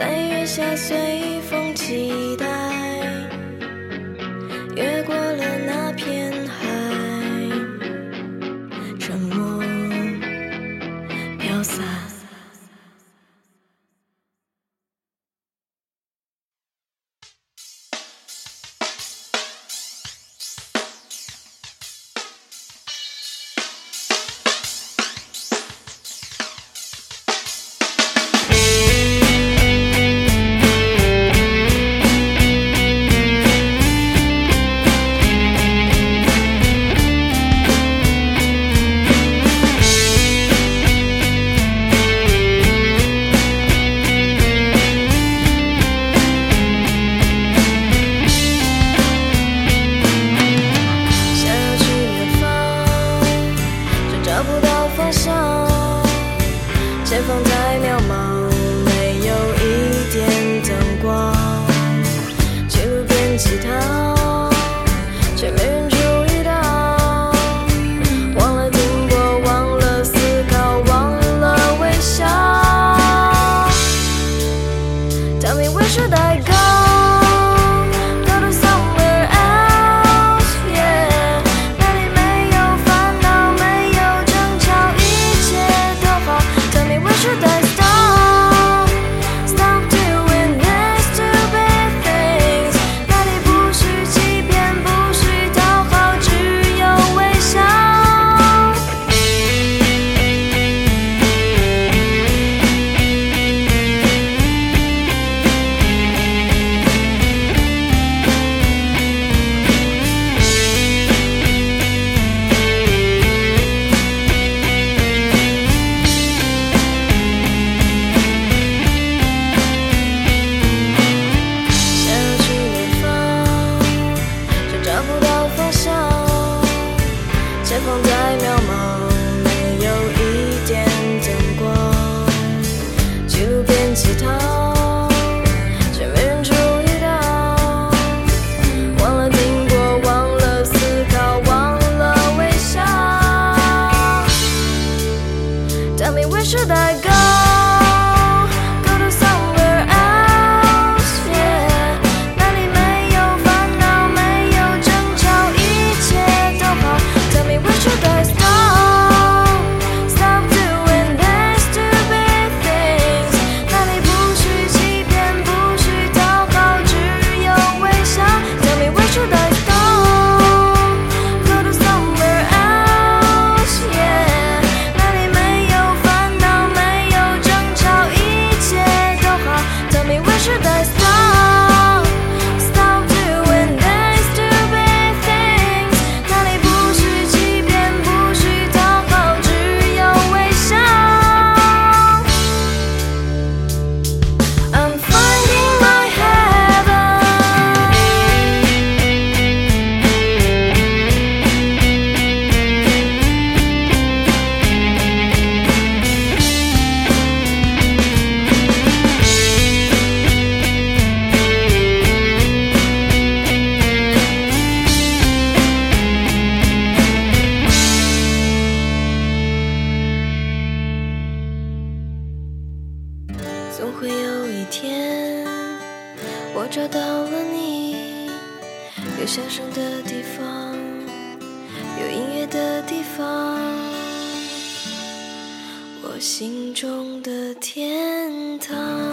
在月下随风祈祷 Tell me where should I go? 笑声的地方有音乐的地方我心中的天堂。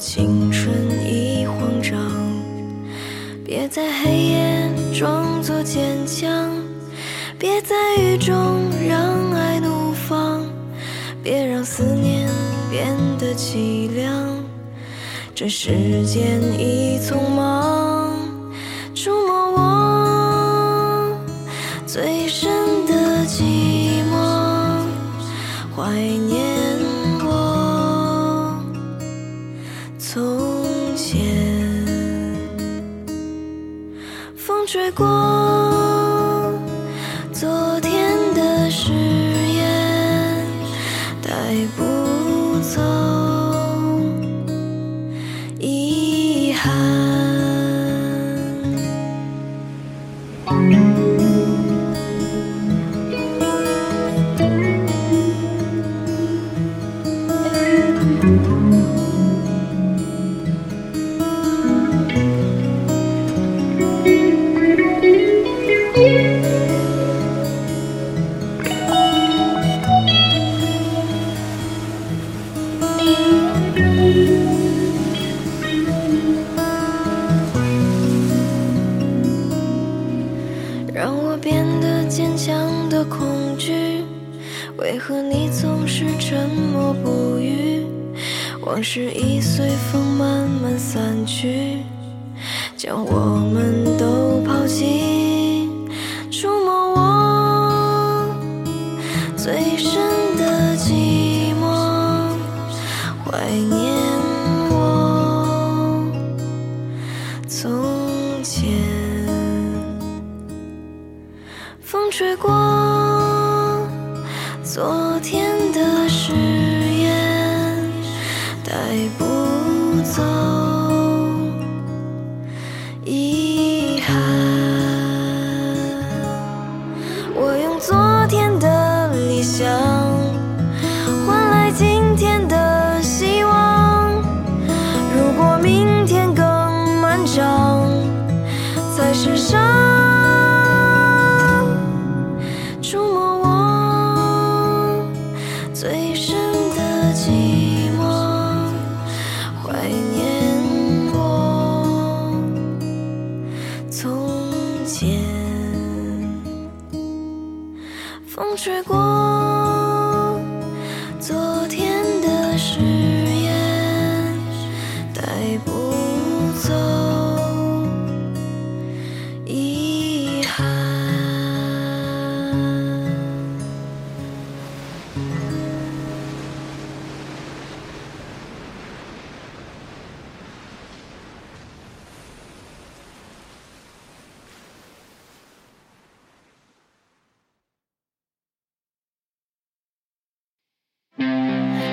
青春已慌张别在黑夜装作坚强别在雨中让爱怒放别让思念变得凄凉。这时间已匆忙。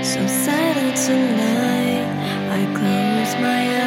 so silent tonight. I close my eyes.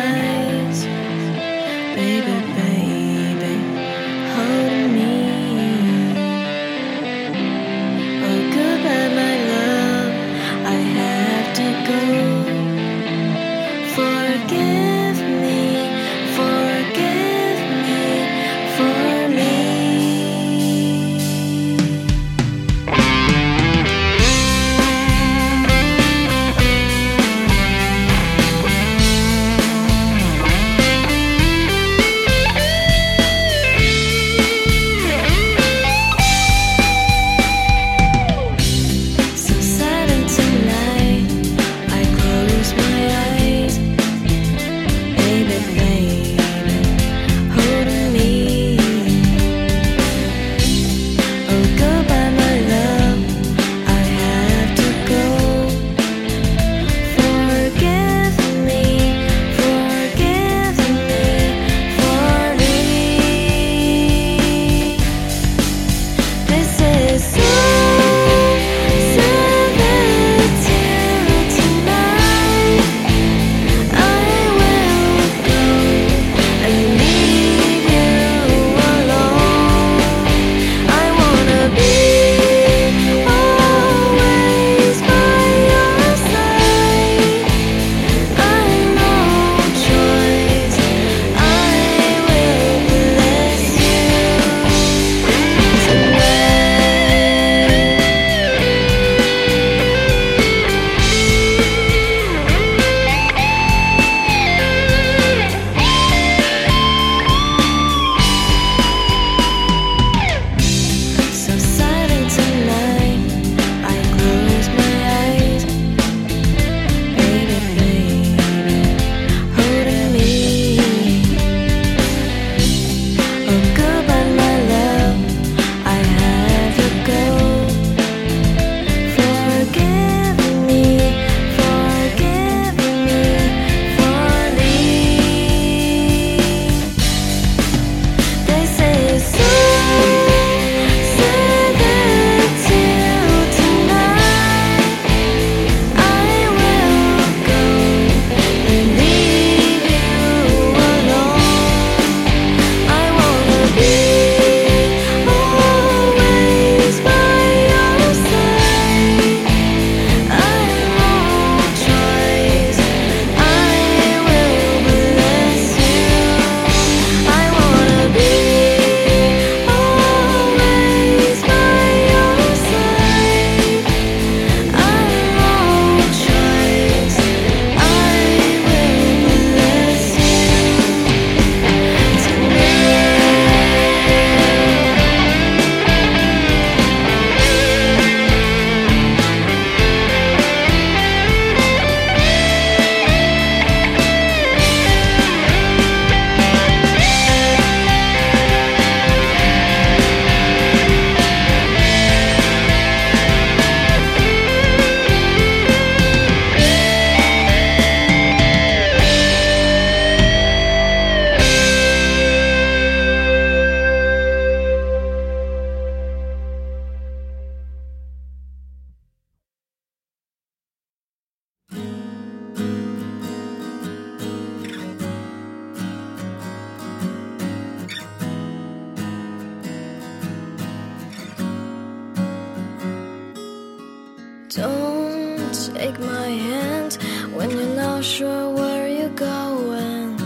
Don't take my hand when you're not sure where you're going.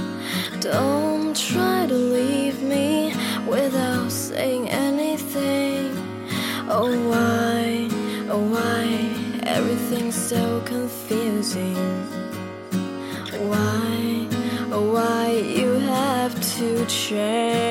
Don't try to leave me without saying anything. Oh, why, oh, why, everything's so confusing. Why, oh, why, you have to change.